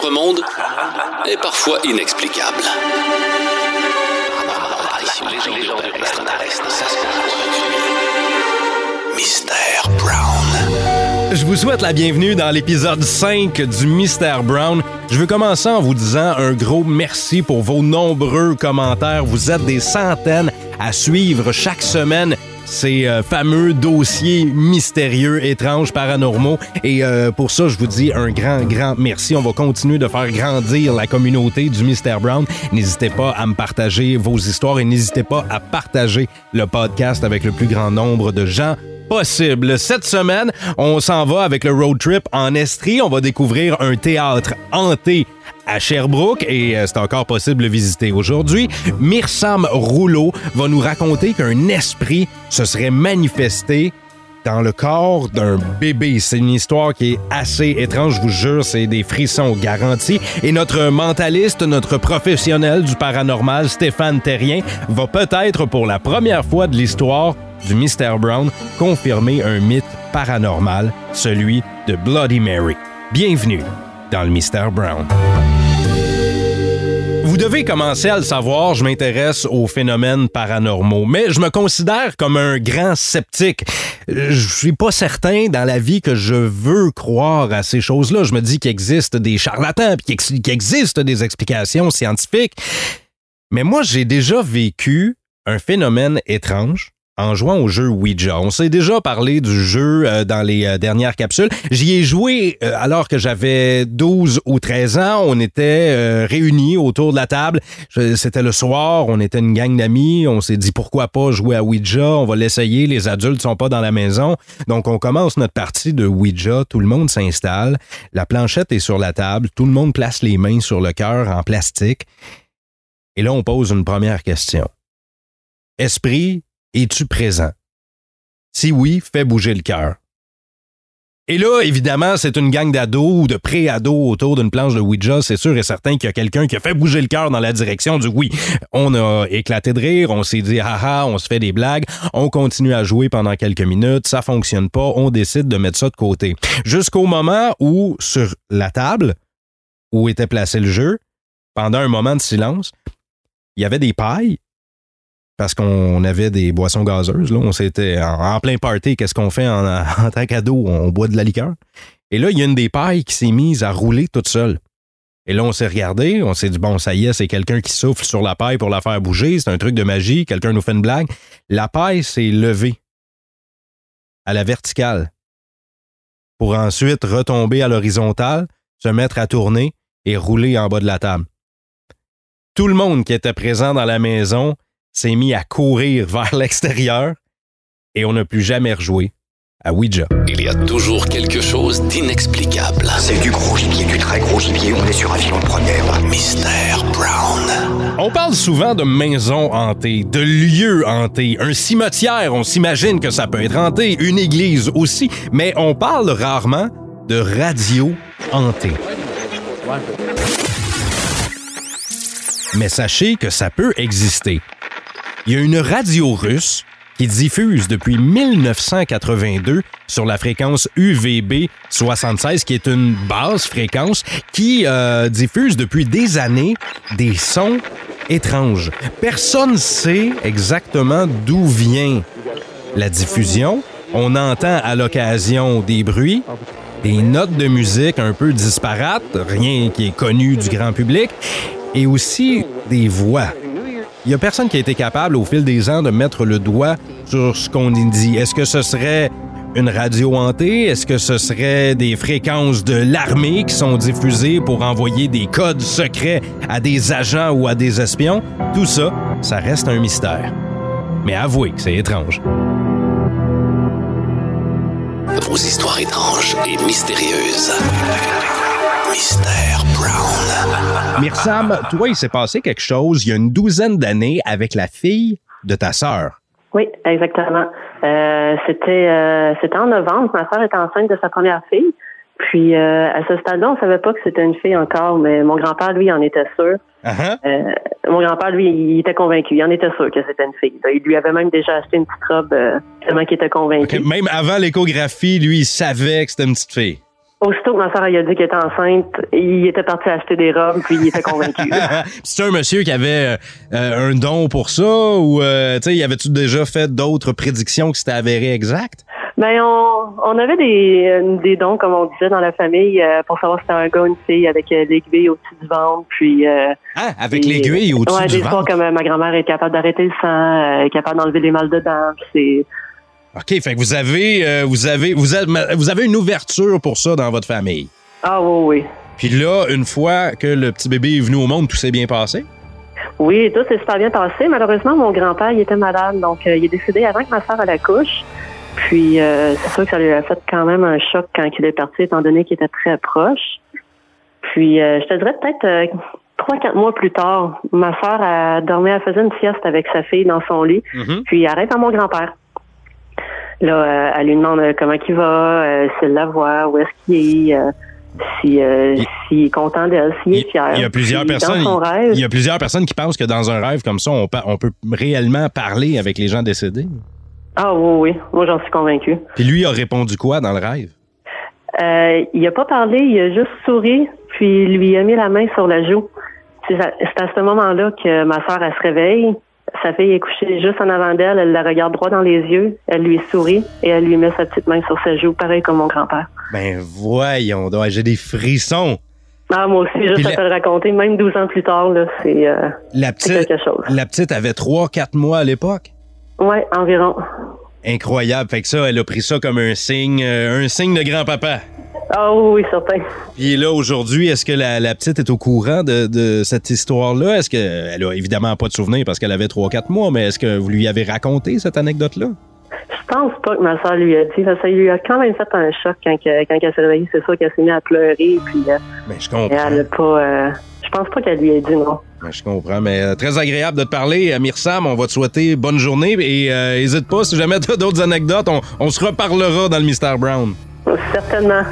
notre monde est parfois inexplicable. Mystère Brown. Je vous souhaite la bienvenue dans l'épisode 5 du Mystère Brown. Je veux commencer en vous disant un gros merci pour vos nombreux commentaires. Vous êtes des centaines à suivre chaque semaine ces euh, fameux dossiers mystérieux, étranges, paranormaux. Et euh, pour ça, je vous dis un grand, grand merci. On va continuer de faire grandir la communauté du Mystère Brown. N'hésitez pas à me partager vos histoires et n'hésitez pas à partager le podcast avec le plus grand nombre de gens possible. Cette semaine, on s'en va avec le road trip en Estrie. On va découvrir un théâtre hanté à Sherbrooke et euh, c'est encore possible de visiter aujourd'hui. Mirsam Rouleau va nous raconter qu'un esprit se serait manifesté dans le corps d'un bébé. C'est une histoire qui est assez étrange, je vous jure, c'est des frissons garantis. Et notre mentaliste, notre professionnel du paranormal, Stéphane Terrien, va peut-être pour la première fois de l'histoire du Mystère Brown confirmer un mythe paranormal, celui de Bloody Mary. Bienvenue dans le Mystère Brown. Vous devez commencer à le savoir, je m'intéresse aux phénomènes paranormaux, mais je me considère comme un grand sceptique. Je suis pas certain dans la vie que je veux croire à ces choses-là. Je me dis qu'il existe des charlatans, puis qu'il existe des explications scientifiques. Mais moi, j'ai déjà vécu un phénomène étrange en jouant au jeu Ouija. On s'est déjà parlé du jeu euh, dans les euh, dernières capsules. J'y ai joué euh, alors que j'avais 12 ou 13 ans. On était réunis autour de la table. C'était le soir, on était une gang d'amis. On s'est dit pourquoi pas jouer à Ouija, on va l'essayer. Les adultes sont pas dans la maison. Donc on commence notre partie de Ouija. Tout le monde s'installe. La planchette est sur la table. Tout le monde place les mains sur le cœur en plastique. Et là, on pose une première question. Esprit, es-tu présent? Si oui, fais bouger le cœur. Et là, évidemment, c'est une gang d'ados ou de pré-ados autour d'une planche de Ouija. C'est sûr et certain qu'il y a quelqu'un qui a fait bouger le cœur dans la direction du oui. On a éclaté de rire, on s'est dit haha, on se fait des blagues, on continue à jouer pendant quelques minutes, ça fonctionne pas, on décide de mettre ça de côté. Jusqu'au moment où, sur la table où était placé le jeu, pendant un moment de silence, il y avait des pailles parce qu'on avait des boissons gazeuses. Là. On s'était en, plein party. Qu'est-ce qu'on fait en, en tant qu'ado? On boit de la liqueur. Et là, il y a une des pailles qui s'est mise à rouler toute seule. Et là, on s'est regardé, on s'est dit, bon, ça y est, c'est quelqu'un qui souffle sur la paille pour la faire bouger. C'est un truc de magie. Quelqu'un nous fait une blague. La paille s'est levée à la verticale pour ensuite retomber à l'horizontale, se mettre à tourner et rouler en bas de la table. Tout le monde qui était présent dans la maison s'est mis à courir vers l'extérieur et on n'a plus jamais rejoué à Ouija. Il y a toujours quelque chose d'inexplicable. C'est du gros gibier, du très gros gibier. On est sur un filon de première. Mystère Brown. On parle souvent de maisons hantées, de lieux hantés. Un cimetière, on s'imagine que ça peut être hanté. Une église aussi. Mais on parle rarement de radio hantée. Mais sachez que ça peut exister. Il y a une radio russe qui diffuse depuis 1982 sur la fréquence UVB 76, qui est une basse fréquence qui euh, diffuse depuis des années des sons étranges. Personne ne sait exactement d'où vient la diffusion. On entend à l'occasion des bruits, des notes de musique un peu disparates, rien qui est connu du grand public, et aussi des voix. Il n'y a personne qui a été capable au fil des ans de mettre le doigt sur ce qu'on dit. Est-ce que ce serait une radio hantée? Est-ce que ce serait des fréquences de l'armée qui sont diffusées pour envoyer des codes secrets à des agents ou à des espions? Tout ça, ça reste un mystère. Mais avouez que c'est étrange. Vos histoires étranges et mystérieuses. Mystère Brown. Mirsam, toi, il s'est passé quelque chose il y a une douzaine d'années avec la fille de ta sœur. Oui, exactement. Euh, c'était euh, c'était en novembre. Ma sœur était enceinte de sa première fille. Puis euh, à ce stade-là, on savait pas que c'était une fille encore, mais mon grand-père, lui, en était sûr. Uh-huh. Euh, mon grand-père, lui, il était convaincu. Il en était sûr que c'était une fille. Il lui avait même déjà acheté une petite robe euh, tellement qu'il était convaincu. Même avant l'échographie, lui, il savait que c'était une petite fille. Aussitôt que ma soeur a dit qu'elle était enceinte, il était parti acheter des robes, puis il était convaincu. C'est un monsieur qui avait euh, un don pour ça ou euh, tu sais, y avait-tu déjà fait d'autres prédictions qui s'étaient avérées exactes? Ben on, on avait des, des dons, comme on disait dans la famille, euh, pour savoir si c'était un gars ou une fille avec euh, l'aiguille au-dessus du ventre, puis. Euh, ah, avec l'aiguille au-dessus ouais, du des ventre. comme euh, ma grand-mère est capable d'arrêter le sang, euh, est capable d'enlever les mal dedans. puis C'est. OK, fait que vous avez, euh, vous avez, vous avez, vous avez une ouverture pour ça dans votre famille. Ah oui, oui. Puis là, une fois que le petit bébé est venu au monde, tout s'est bien passé? Oui, tout s'est super bien passé. Malheureusement, mon grand-père, il était malade, donc euh, il est décédé avant que ma soeur elle accouche. Puis euh, c'est sûr que ça lui a fait quand même un choc quand il est parti, étant donné qu'il était très proche. Puis euh, je te dirais peut-être trois, quatre mois plus tard, ma soeur a dormi, elle faisait une sieste avec sa fille dans son lit. Mhm. Puis elle arrête à mon grand-père. Là, euh, elle lui demande euh, comment il va, euh, s'il la voit, où est-ce qu'il est, si, euh, Il- s'il est content d'elle, s'il est fier. Il y a plusieurs personnes. Dans son rêve, Il y a plusieurs personnes qui pensent que dans un rêve comme ça, on, peut réellement parler avec les gens décédés. Ah oui, oui. Moi, j'en suis convaincue. Puis lui a répondu quoi dans le rêve? Euh, il a pas parlé, il a juste souri, puis il lui a mis la main sur la joue. C'est à c'est à ce moment-là que ma soeur, elle se réveille. Sa fille est couchée juste en avant d'elle, elle la regarde droit dans les yeux, elle lui sourit et elle lui met sa petite main sur sa joue, pareil comme mon grand-père. Ben voyons donc, j'ai des frissons. Ah, moi aussi, juste la- à te le raconter, même 12 ans plus tard, c'est euh, c'est petite, quelque chose. la petite avait 3-4 mois à l'époque? Ouais, environ. Incroyable. Fait que ça, elle a pris ça comme un signe, euh, un signe de grand-papa. Ah oui, oui, certain. Puis là, aujourd'hui, est-ce que la, la petite est au courant de, de cette histoire-là? Est-ce qu'elle a évidemment pas de souvenir parce qu'elle avait 3-4 mois, mais est-ce que vous lui avez raconté cette anecdote-là? Je pense pas que ma soeur lui a dit, ça lui a quand même fait un choc quand, que- quand elle s'est réveillée. C'est sûr qu'elle s'est mise à pleurer, puis euh, Ben, je comprends. elle a pas. euh, je pense pas qu'elle lui ait dit non. Ben, je comprends, mais euh, très agréable de te parler. Myrsam, on va te souhaiter bonne journée et euh, hésite pas, si jamais tu as d'autres anecdotes, on, on se reparlera dans le Mystère Brown. Certainement.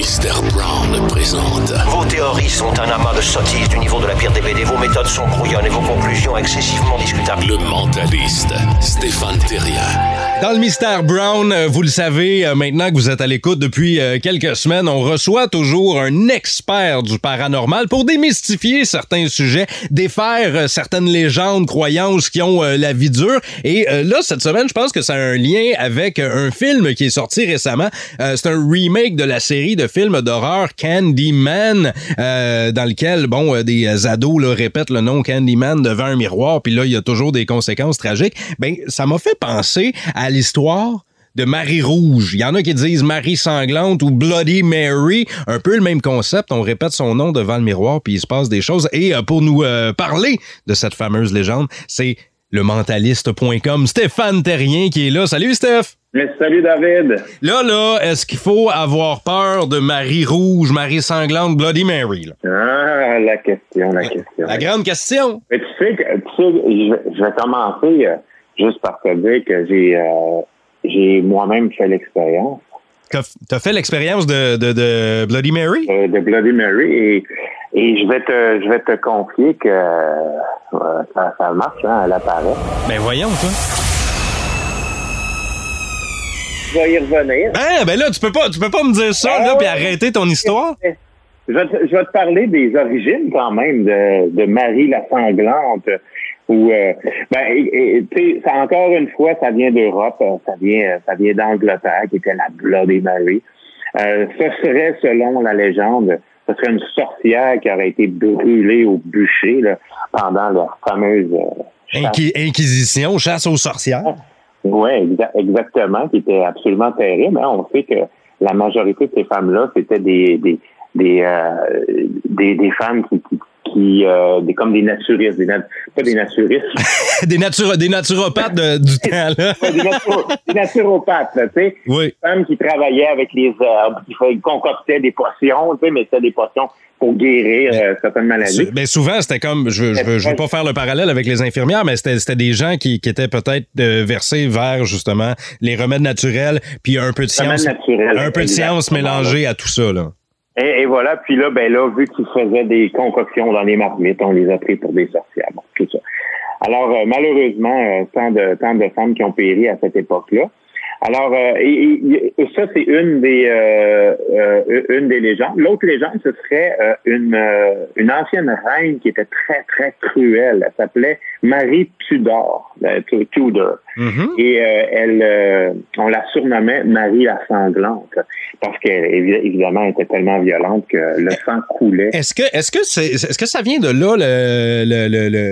Mr. Brown présente Vos théories sont un amas de sottises du niveau de la pire des BD. Vos méthodes sont brouillonnes et vos conclusions excessivement discutables. le mentaliste Stéphane Terrien. Dans le Mystère Brown, euh, vous le savez, euh, maintenant que vous êtes à l'écoute depuis euh, quelques semaines, on reçoit toujours un expert du paranormal pour démystifier certains sujets, défaire certaines légendes, croyances qui ont la vie dure. Et là, cette semaine, je pense que ça a un lien avec un film qui est sorti récemment. C'est un remake de la série de films d'horreur Candyman, euh, dans lequel, bon, euh, des ados là, répètent le nom Candyman devant un miroir, puis là, il y a toujours des conséquences tragiques. Ben, ça m'a fait penser à l'histoire de Marie Rouge. Il y en a qui disent Marie Sanglante ou Bloody Mary. Un peu le même concept. On répète son nom devant le miroir, puis il se passe des choses. Et euh, pour nous euh, parler de cette fameuse légende, c'est le mentaliste.com, Stéphane Terrien qui est là. Salut Steph! Mais salut David. Là, là, est-ce qu'il faut avoir peur de Marie Rouge, Marie Sanglante, Bloody Mary? là? Ah, la question, la question. La grande question. Mais tu sais, que, tu sais je, vais- commencer euh, juste par te dire que j'ai euh, j'ai moi-même fait l'expérience T'as fait l'expérience de, de, de Bloody Mary? euh, de Bloody Mary et, et je vais te je vais te confier que euh, ça, ça marche, hein, elle apparaît. Ben voyons, toi. Je vais y revenir. Ben, ben là, tu peux pas, tu peux pas me dire ça, Ah là, puis arrêter ton histoire. Je vais, te, je vais te parler des origines quand même de, de Marie la sanglante. Où, euh, ben, et- et, tu sais, ça, encore une fois, ça vient d'Europe, euh, ça vient, ça vient d'Angleterre, qui était la Bloody Mary. Euh, ce serait, selon la légende, ce serait une sorcière qui aurait été brûlée au bûcher là, pendant la fameuse euh, chasse Inqui- Inquisition, chasse aux sorcières. Oui, exactement, qui était absolument terrible. hein. On sait que la majorité de ces femmes-là, c'était des des des, euh, des des femmes qui qui, qui, euh, des comme des naturistes, des pas des naturistes, des, naturo- des naturopathes de- du temps, là. ouais, des, naturo- des naturopathes, là, tu sais, Oui. des femmes qui travaillaient avec les herbes, qui concoctaient des potions, tu sais, mais c'était des potions pour guérir euh, certaines maladies. Ben souvent, c'était comme, je, je, veux, je veux pas faire le parallèle avec les infirmières, mais c'était c'était des gens qui, qui étaient peut-être euh, versés vers, justement, les remèdes naturels, puis un peu de science, un peu de science mélangée à tout ça, là. Et, et voilà, puis là, ben là, vu qu'ils faisaient des concoctions dans les marmites, on les a pris pour des sorcières, bon, tout ça. Alors, euh, malheureusement, euh, tant de tant de femmes qui ont péri à cette époque-là. Alors, euh, ça, c'est une des euh, une des légendes. L'autre légende, ce serait une, une ancienne reine qui était très, très cruelle. Elle s'appelait Marie Tudor, Tudor. Mm-hmm. Et elle, on la surnommait Marie la sanglante parce qu'elle, évidemment, était tellement violente que le sang coulait. Est-ce que, est-ce que c'est, est-ce que ça vient de là,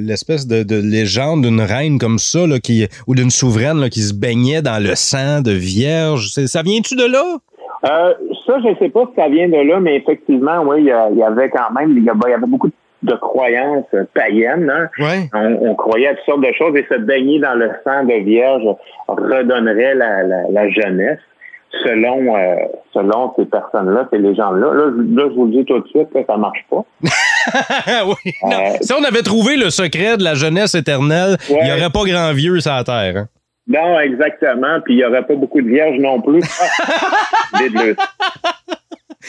l'espèce de, de, légende d'une reine comme ça, là, qui, ou d'une souveraine là, qui se baignait dans le sang de vierge? Ça vient-tu de là? Euh, ça, je ne sais pas si ça vient de là, mais effectivement, oui, il y, avait quand même, il y avait beaucoup de croyances païennes. Hein? On, croyait à toutes sortes de choses et se baigner dans le sang de vierge redonnerait la, jeunesse selon euh, selon ces personnes-là, ces légendes-là. Là, je vous le dis tout de suite, ça marche pas. oui, euh, si on avait trouvé le secret de la jeunesse éternelle, il n'y aurait pas grand vieux sur la Terre. Hein? Non, exactement. Puis il n'y aurait pas beaucoup de vierges non plus.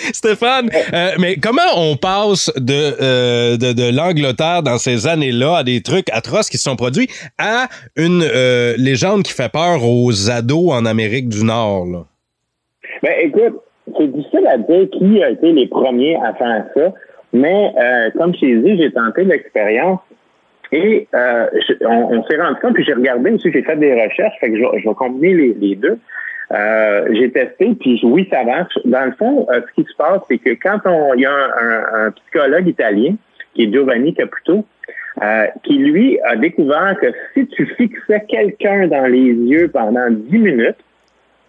Stéphane, euh, mais comment on passe de, euh, de, de l'Angleterre dans ces années-là à des trucs atroces qui se sont produits à une euh, légende qui fait peur aux ados en Amérique du Nord? Là? Ben, écoute, c'est difficile à dire qui a été les premiers à faire ça, mais comme je t'ai dit, j'ai tenté l'expérience et on, s'est rendu compte, puis j'ai regardé aussi, j'ai fait des recherches, fait que je vais combiner les, deux. Euh, j'ai testé, puis oui, ça marche. Dans le fond, euh, ce qui se passe, c'est que quand on, il y a un, psychologue italien, qui est Giovanni Caputo, qui lui a découvert que si tu fixais quelqu'un dans les yeux pendant 10 minutes,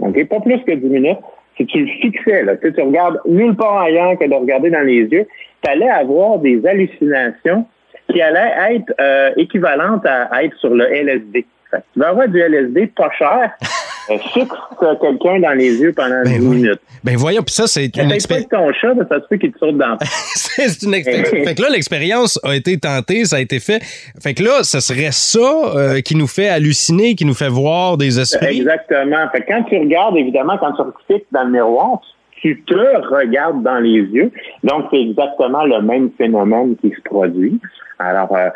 ok, pas plus que 10 minutes, si tu le fixais, là, tu, tu regardes nulle part ailleurs que de regarder dans les yeux, tu allais avoir des hallucinations qui allait être euh, équivalente à, être sur le LSD. tu vas avoir du LSD pas cher, euh, fixe quelqu'un dans les yeux pendant ben 10 minutes. Ben voyons, puis ça, c'est une expérience. ton chat, ça se peut qu'il te saute dans C'est une expérience. fait que là, l'expérience a été tentée, ça a été fait. Fait que là, ce serait ça euh, qui nous fait halluciner, qui nous fait voir des esprits? Exactement. Fait que quand tu regardes, évidemment, quand tu fixes dans le miroir, tu te regardes dans les yeux. Donc, c'est exactement le même phénomène qui se produit. Alors, euh,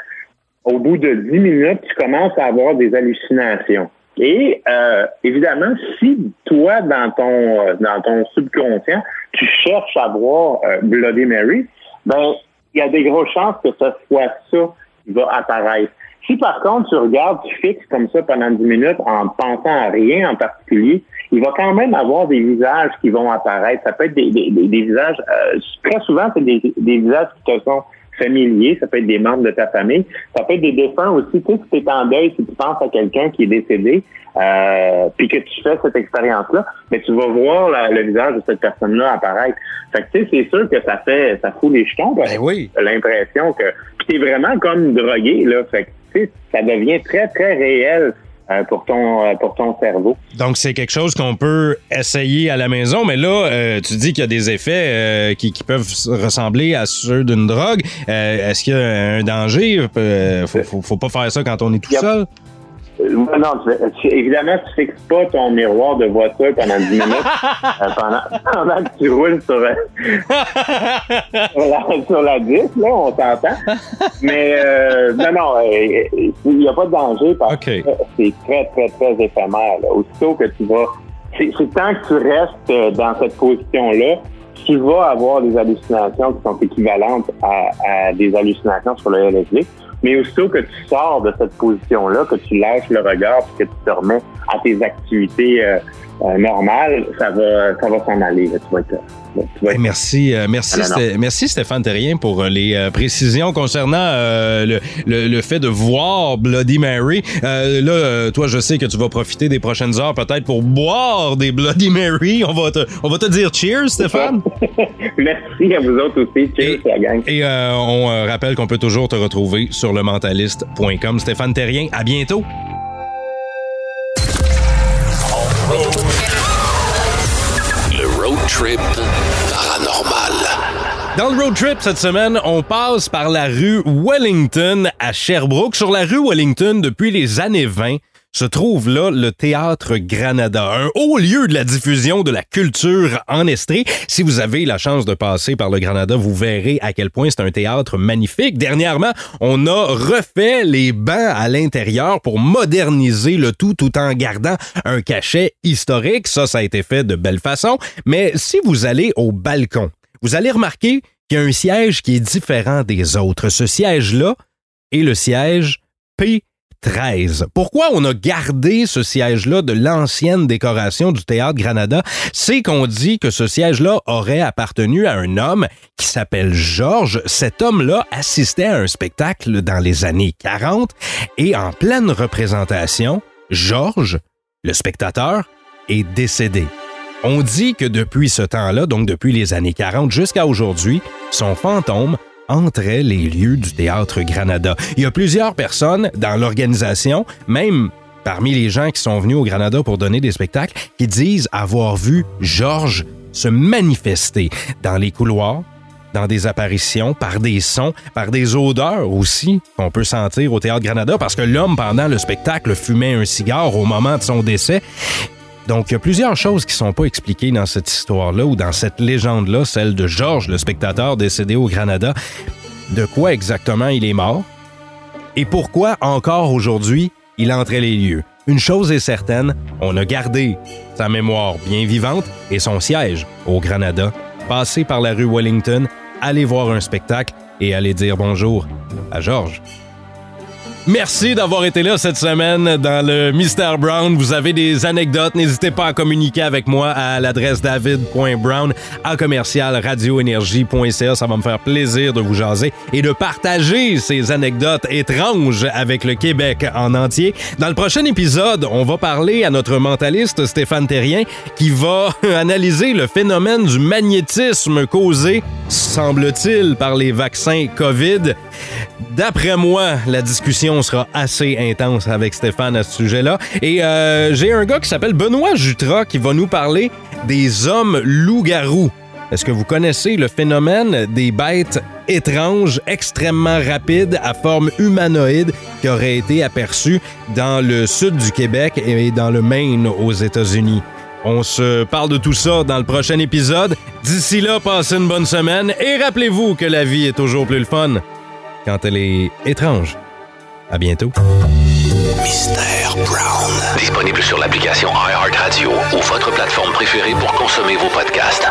au bout de 10 minutes, tu commences à avoir des hallucinations. Et euh, évidemment, si toi, dans ton euh, dans ton subconscient, tu cherches à voir Bloody Mary, ben il y a des grosses chances que ce soit ça qui va apparaître. Si par contre tu regardes, tu fixes comme ça pendant 10 minutes en pensant à rien en particulier, il va quand même avoir des visages qui vont apparaître. Ça peut être des, des, des, visages, très souvent, c'est des, des visages qui te sont familier, ça peut être des membres de ta famille, ça peut être des défunts aussi. Tu sais, si tu es en deuil, si tu penses à quelqu'un qui est décédé, euh, puis que tu fais cette expérience-là, mais tu vas voir le visage de cette personne-là apparaître. Fait que tu sais, c'est sûr que ça fait, ça fout les jetons. Ben oui. L'impression que, puis t'es vraiment comme drogué là. Fait que tu sais, ça devient très très réel pour ton euh, pour ton cerveau. Donc c'est quelque chose qu'on peut essayer à la maison, mais là euh, tu dis qu'il y a des effets qui, qui, peuvent ressembler à ceux d'une drogue. Est-ce qu'il y a un danger? Faut, faut, faut, pas faire ça quand on est tout seul? Euh, non, évidemment, tu fixes pas ton miroir de voiture pendant 10 minutes euh, pendant, pendant, que tu roules sur, euh, sur, la, 10, là, on t'entend. Mais non, non, il n'y a pas de danger parce que c'est très, très, très éphémère. Là. Aussitôt que tu vas... C'est tant que tu restes dans cette position-là, tu vas avoir des hallucinations qui sont équivalentes à, à des hallucinations sur le LSD. Mais aussitôt que tu sors de cette position-là, que tu lâches le regard, que tu te remets à tes activités euh, euh, normales, ça va, ça va s'en aller. Tu vas être, Merci, euh, merci, merci Stéphane Terrien pour les précisions concernant le, le, fait de voir Bloody Mary. là, toi, je sais que tu vas profiter des prochaines heures peut-être pour boire des Bloody Mary. On va te, on va te dire cheers, Stéphane. merci à vous autres aussi. Cheers, la gang. Et on rappelle qu'on peut toujours te retrouver sur le mentaliste.com. Stéphane Terrien, à bientôt. Dans le road trip cette semaine, on passe par la rue Wellington à Sherbrooke. Sur la rue Wellington, depuis les années 20, se trouve là le Théâtre Granada, un haut lieu de la diffusion de la culture en Estrie. Si vous avez la chance de passer par le Granada, vous verrez à quel point c'est un théâtre magnifique. Dernièrement, on a refait les bancs à l'intérieur pour moderniser le tout tout en gardant un cachet historique. Ça, ça a été fait de belle façon. Mais si vous allez au balcon, vous allez remarquer qu'il y a un siège qui est différent des autres. Ce siège-là est le siège P 13. Pourquoi on a gardé ce siège-là de l'ancienne décoration du théâtre Granada? C'est qu'on dit que ce siège-là aurait appartenu à un homme qui s'appelle Georges. Cet homme-là assistait à un spectacle dans les années 40 et en pleine représentation, Georges, le spectateur, est décédé. On dit que depuis ce temps-là, donc depuis les années 40 jusqu'à aujourd'hui, son fantôme entrait les lieux du théâtre Granada. Il y a plusieurs personnes dans l'organisation, même parmi les gens qui sont venus au Granada pour donner des spectacles, qui disent avoir vu Georges se manifester dans les couloirs, dans des apparitions, par des sons, par des odeurs aussi qu'on peut sentir au Théâtre Granada, parce que l'homme, pendant le spectacle, fumait un cigare au moment de son décès. Donc, il y a plusieurs choses qui sont pas expliquées dans cette histoire-là ou dans cette légende-là, celle de Georges, le spectateur décédé au Granada. De quoi exactement il est mort? Et pourquoi encore aujourd'hui il entrait les lieux? Une chose est certaine, on a gardé sa mémoire bien vivante et son siège au Granada. Passez par la rue Wellington, allez voir un spectacle et allez dire bonjour à Georges. Merci d'avoir été là cette semaine dans le Mystère Brown. Vous avez des anecdotes, n'hésitez pas à communiquer avec moi à l'adresse david.brown à commercial radioénergie.ca. Ça va me faire plaisir de vous jaser et de partager ces anecdotes étranges avec le Québec en entier. Dans le prochain épisode, on va parler à notre mentaliste Stéphane Terrien qui va analyser le phénomène du magnétisme causé, semble-t-il, par les vaccins COVID. D'après moi, la discussion sera assez intense avec Stéphane à ce sujet-là. Et euh, j'ai un gars qui s'appelle Benoît Jutra qui va nous parler des hommes loups-garous. Est-ce que vous connaissez le phénomène des bêtes étranges, extrêmement rapides, à forme humanoïde, qui auraient été aperçues dans le sud du Québec et dans le Maine aux États-Unis? On se parle de tout ça dans le prochain épisode. D'ici là, passez une bonne semaine et rappelez-vous que la vie est toujours plus le fun quand elle est étrange. À bientôt. Mystère Brown. Disponible sur l'application iHeartRadio ou votre plateforme préférée pour consommer vos podcasts.